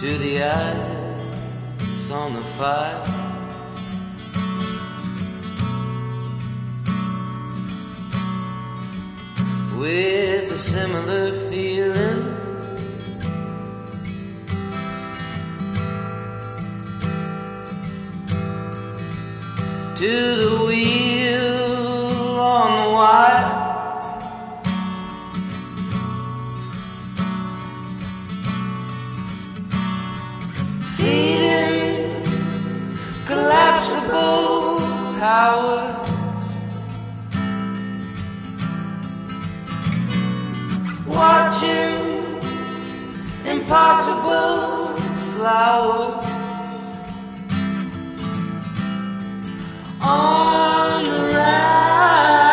To the eyes on the fire. With a similar feeling. to the power. Watching impossible flowers. on the rise.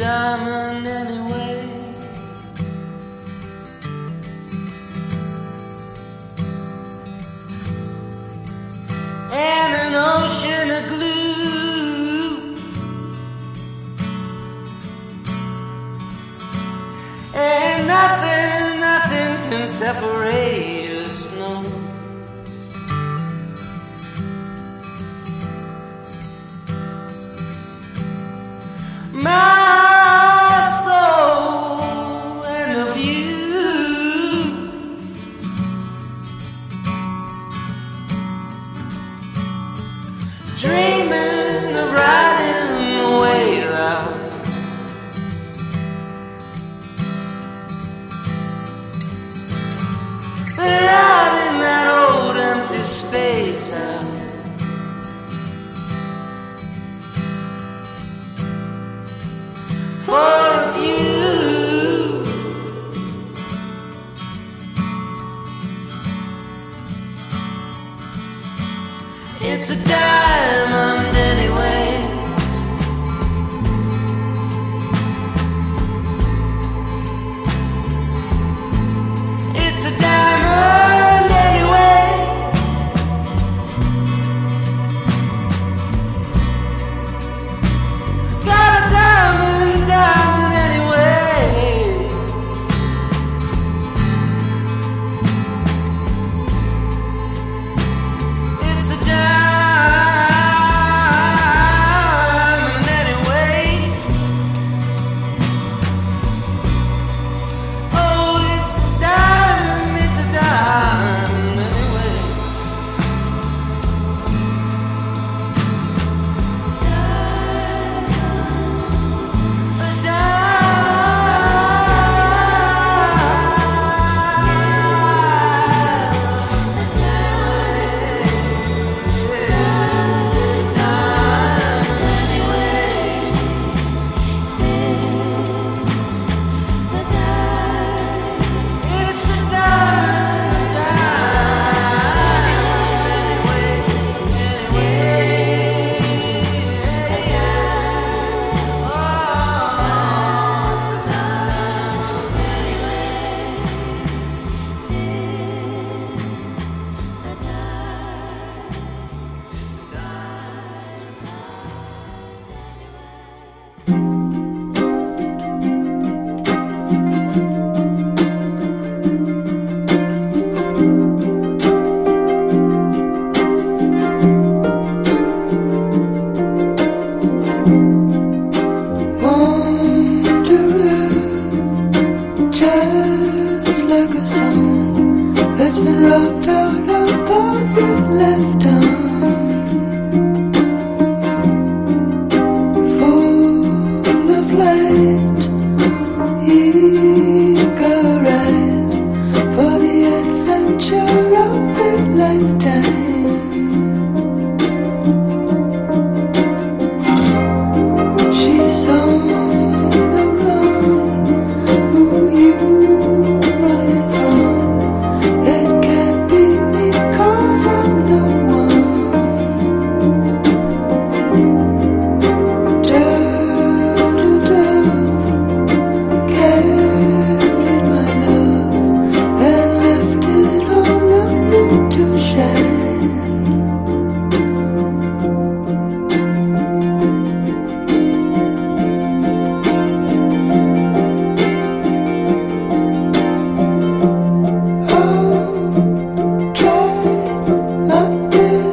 Diamond anyway. and an ocean of glue. And nothing, nothing can separate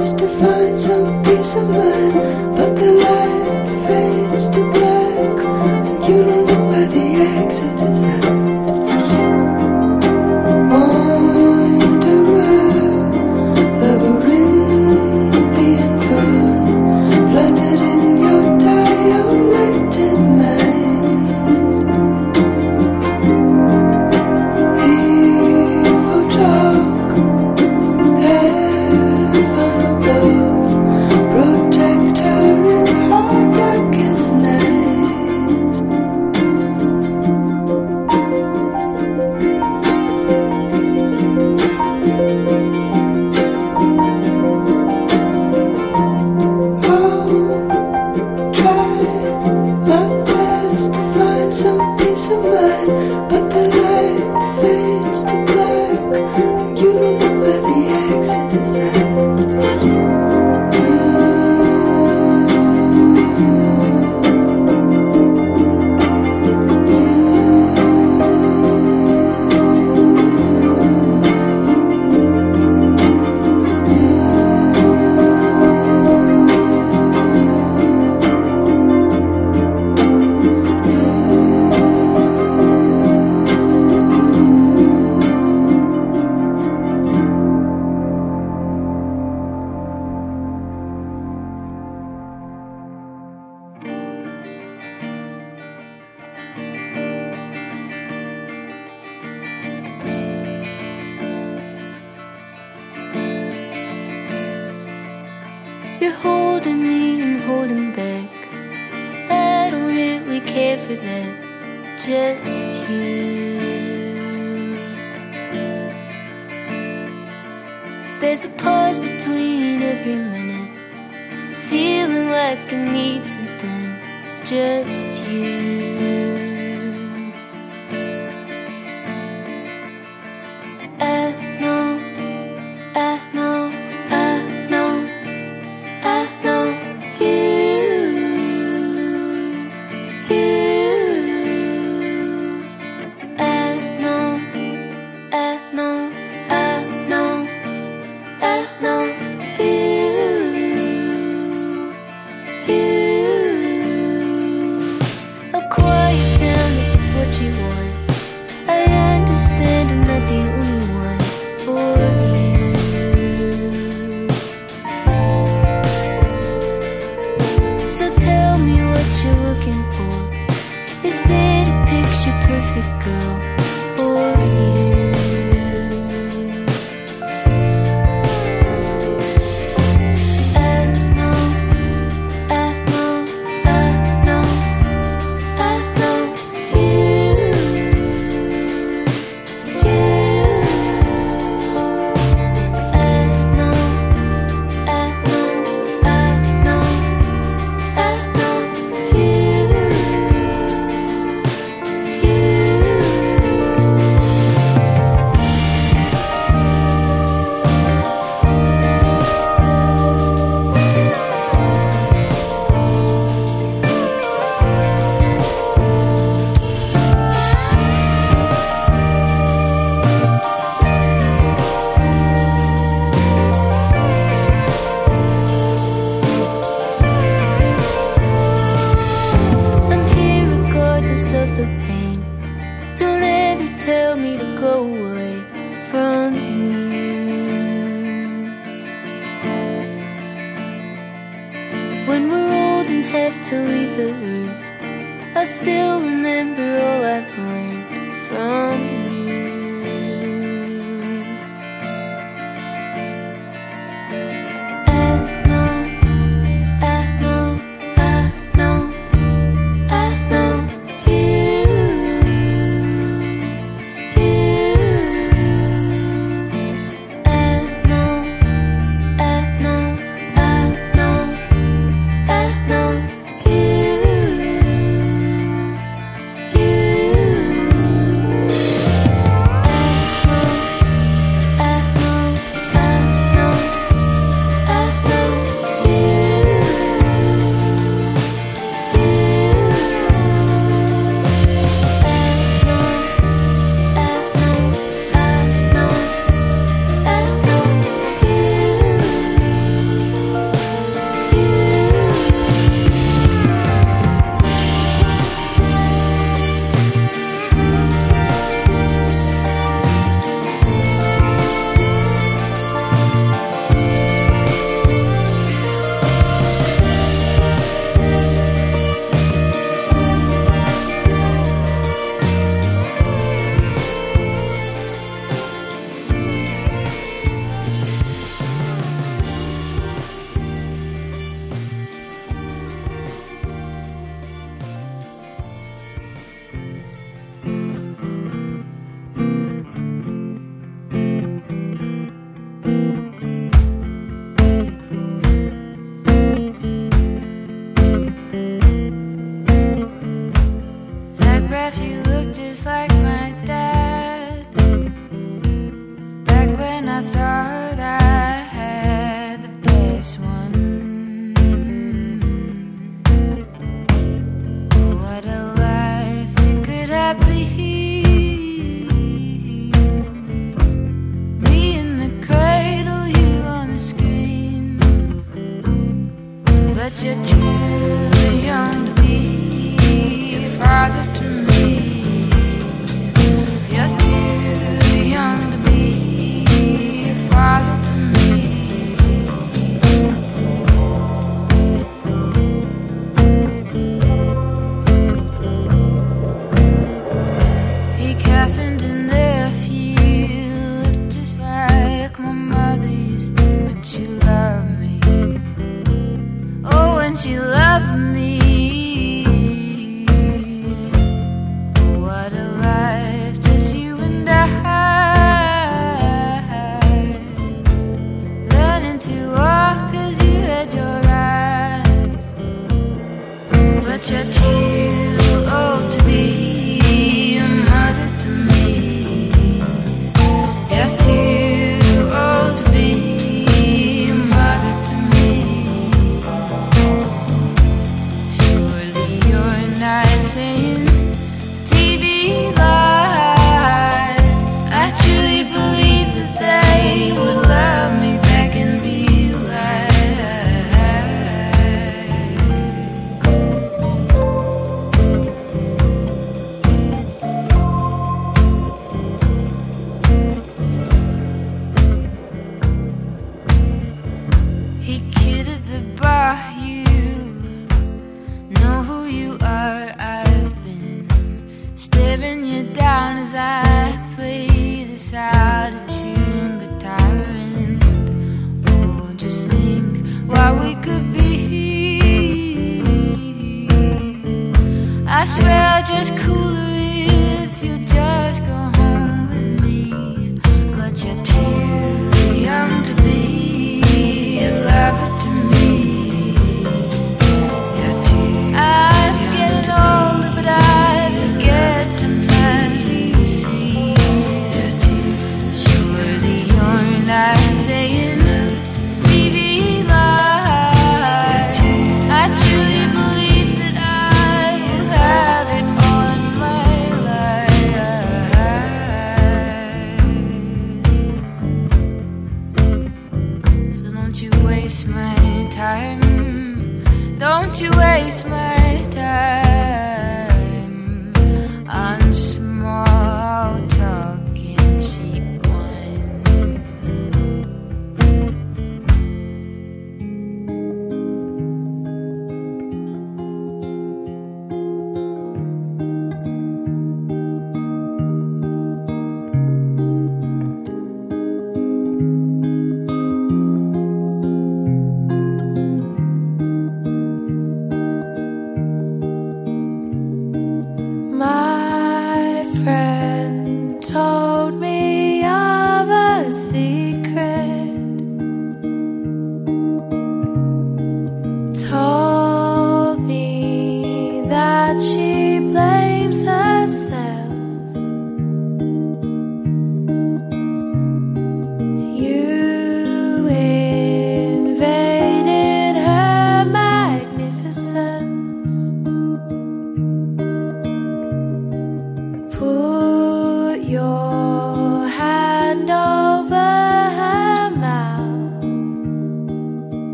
to find some peace of mind, but the light fades to black. just you. There's a pause between every minute, feeling like I need something. It's just you.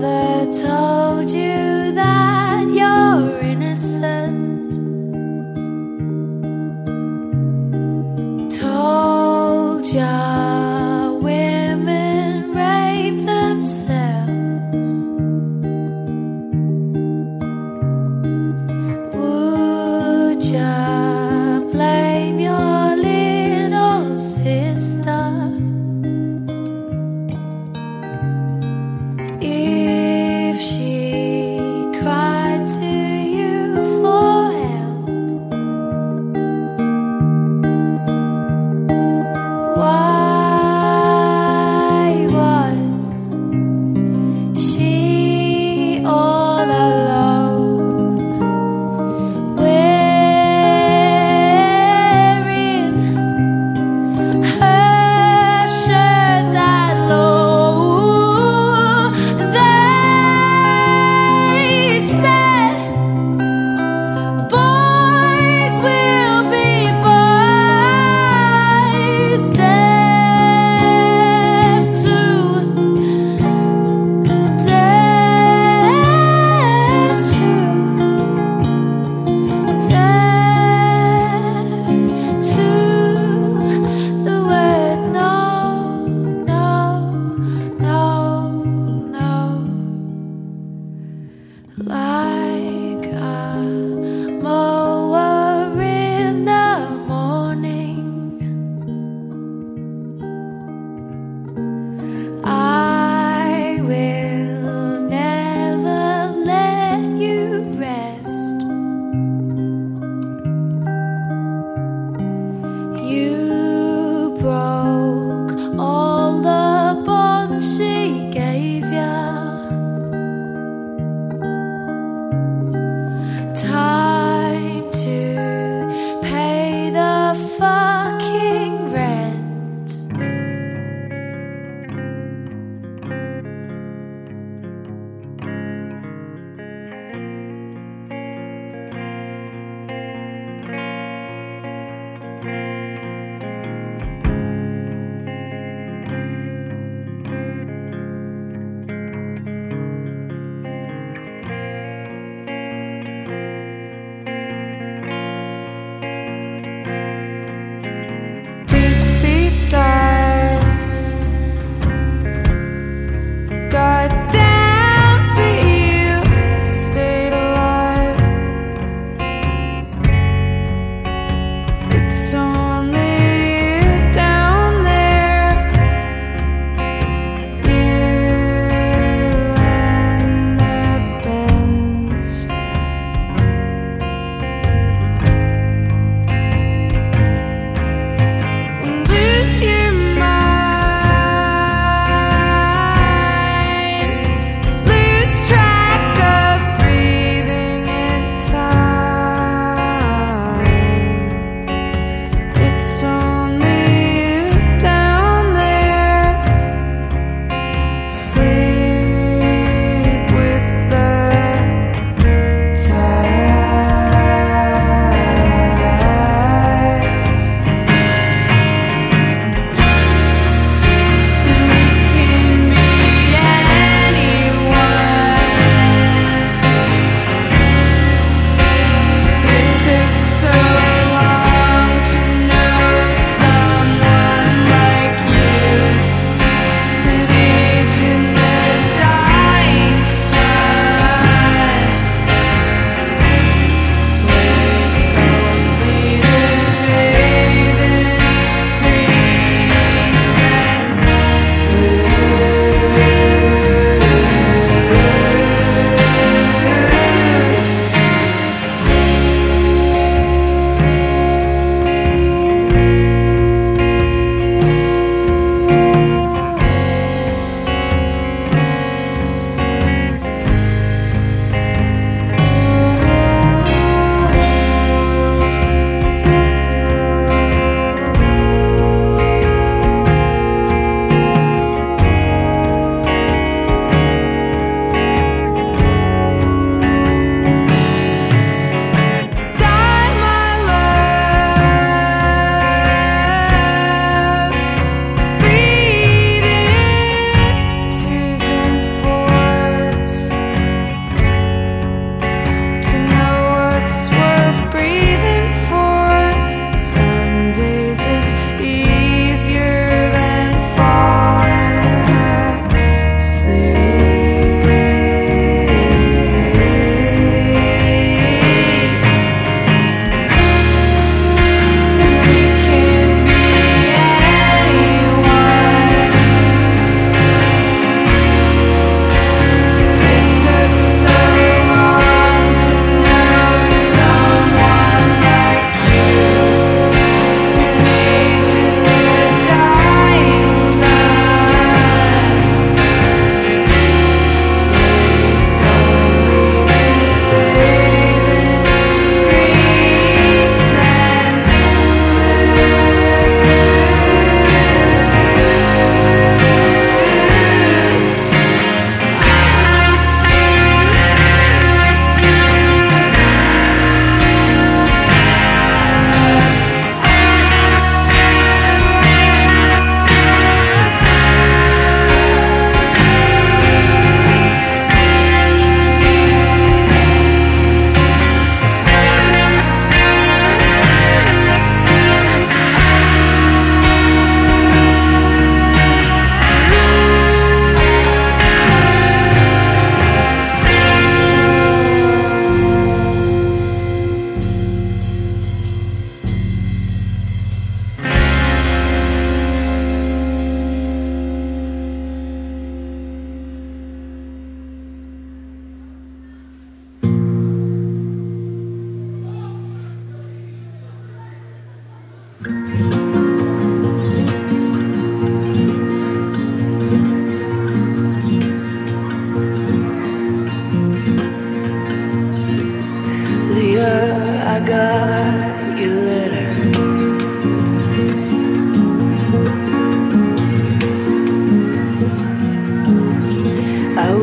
mother told you that you're innocent.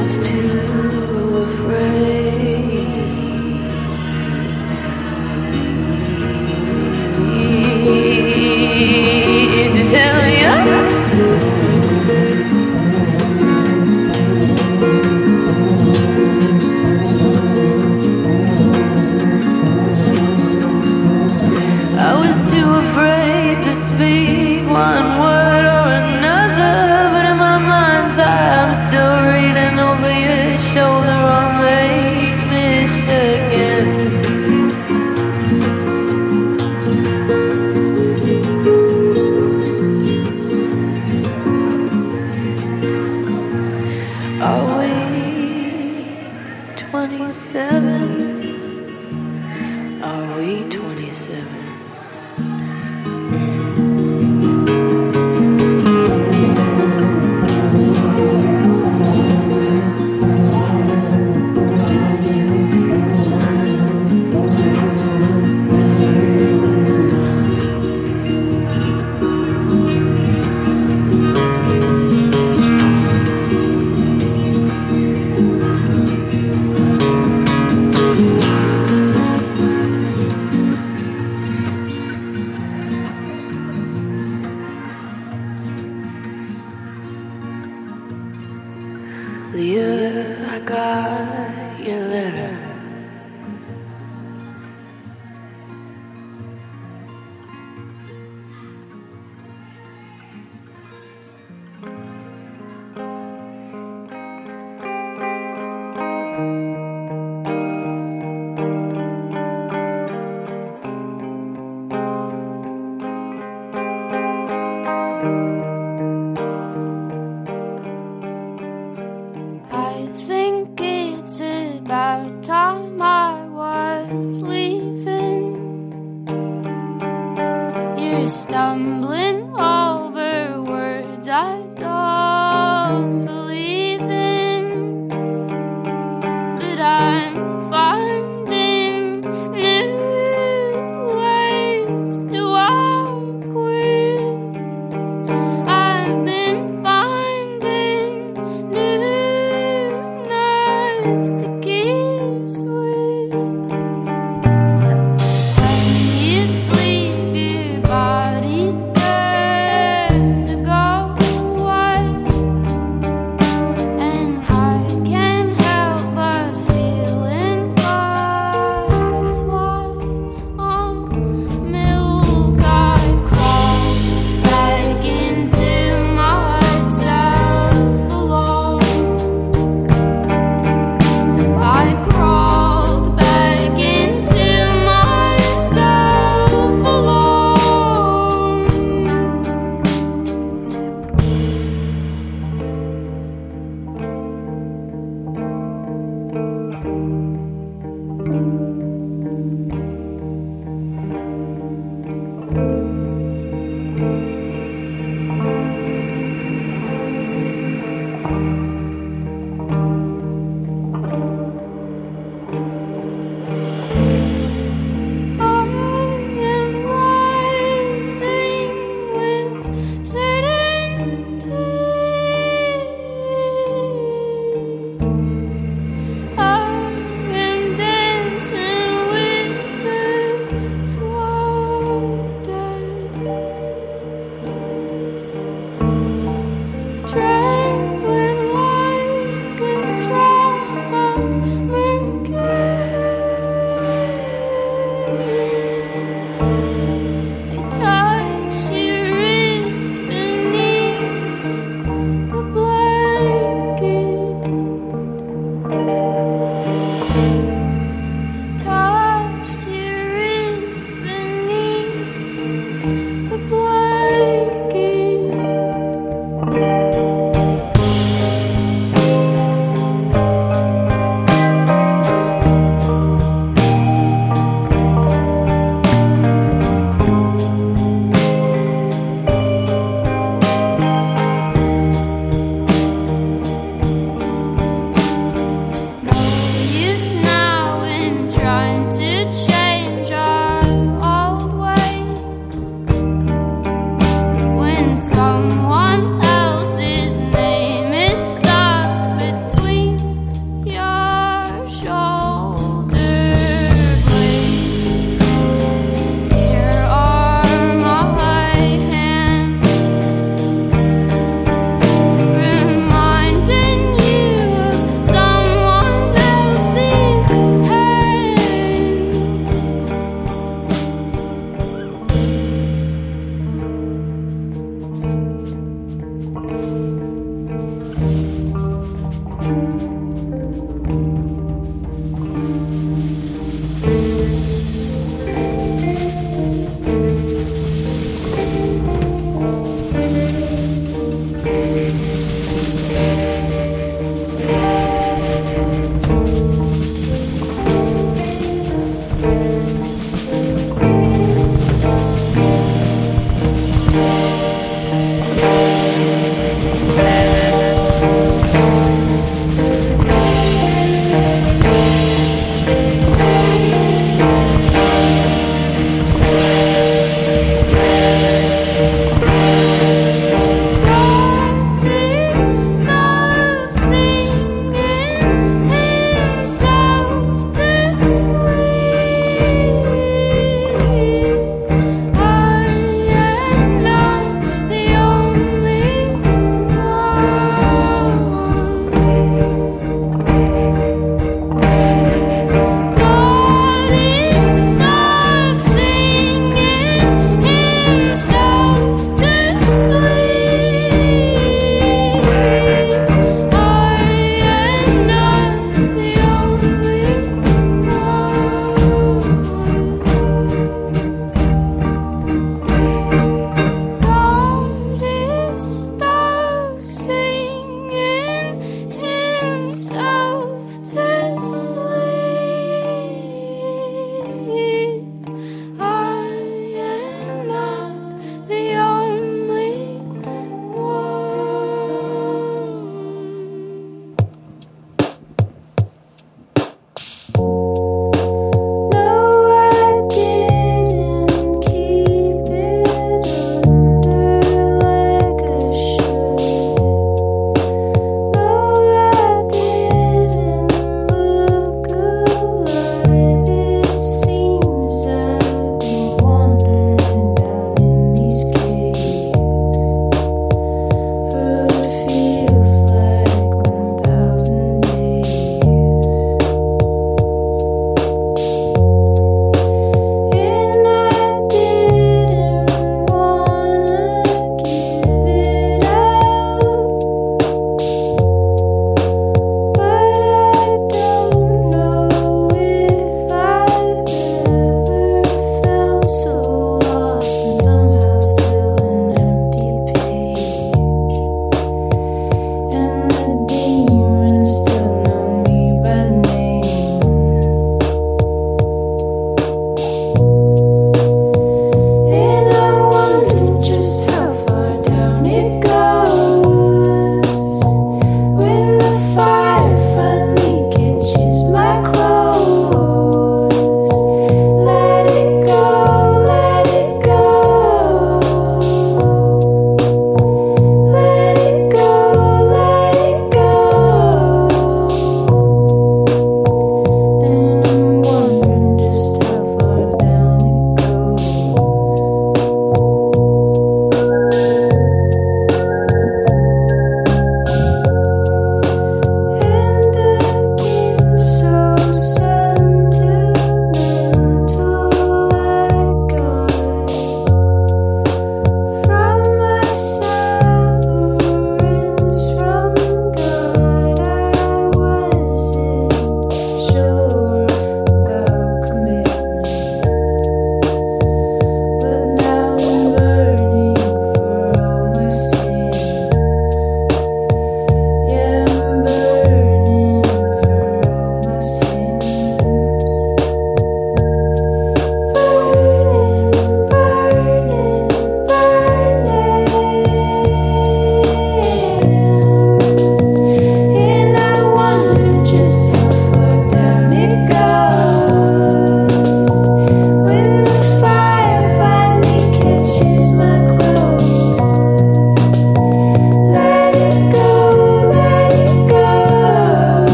Was too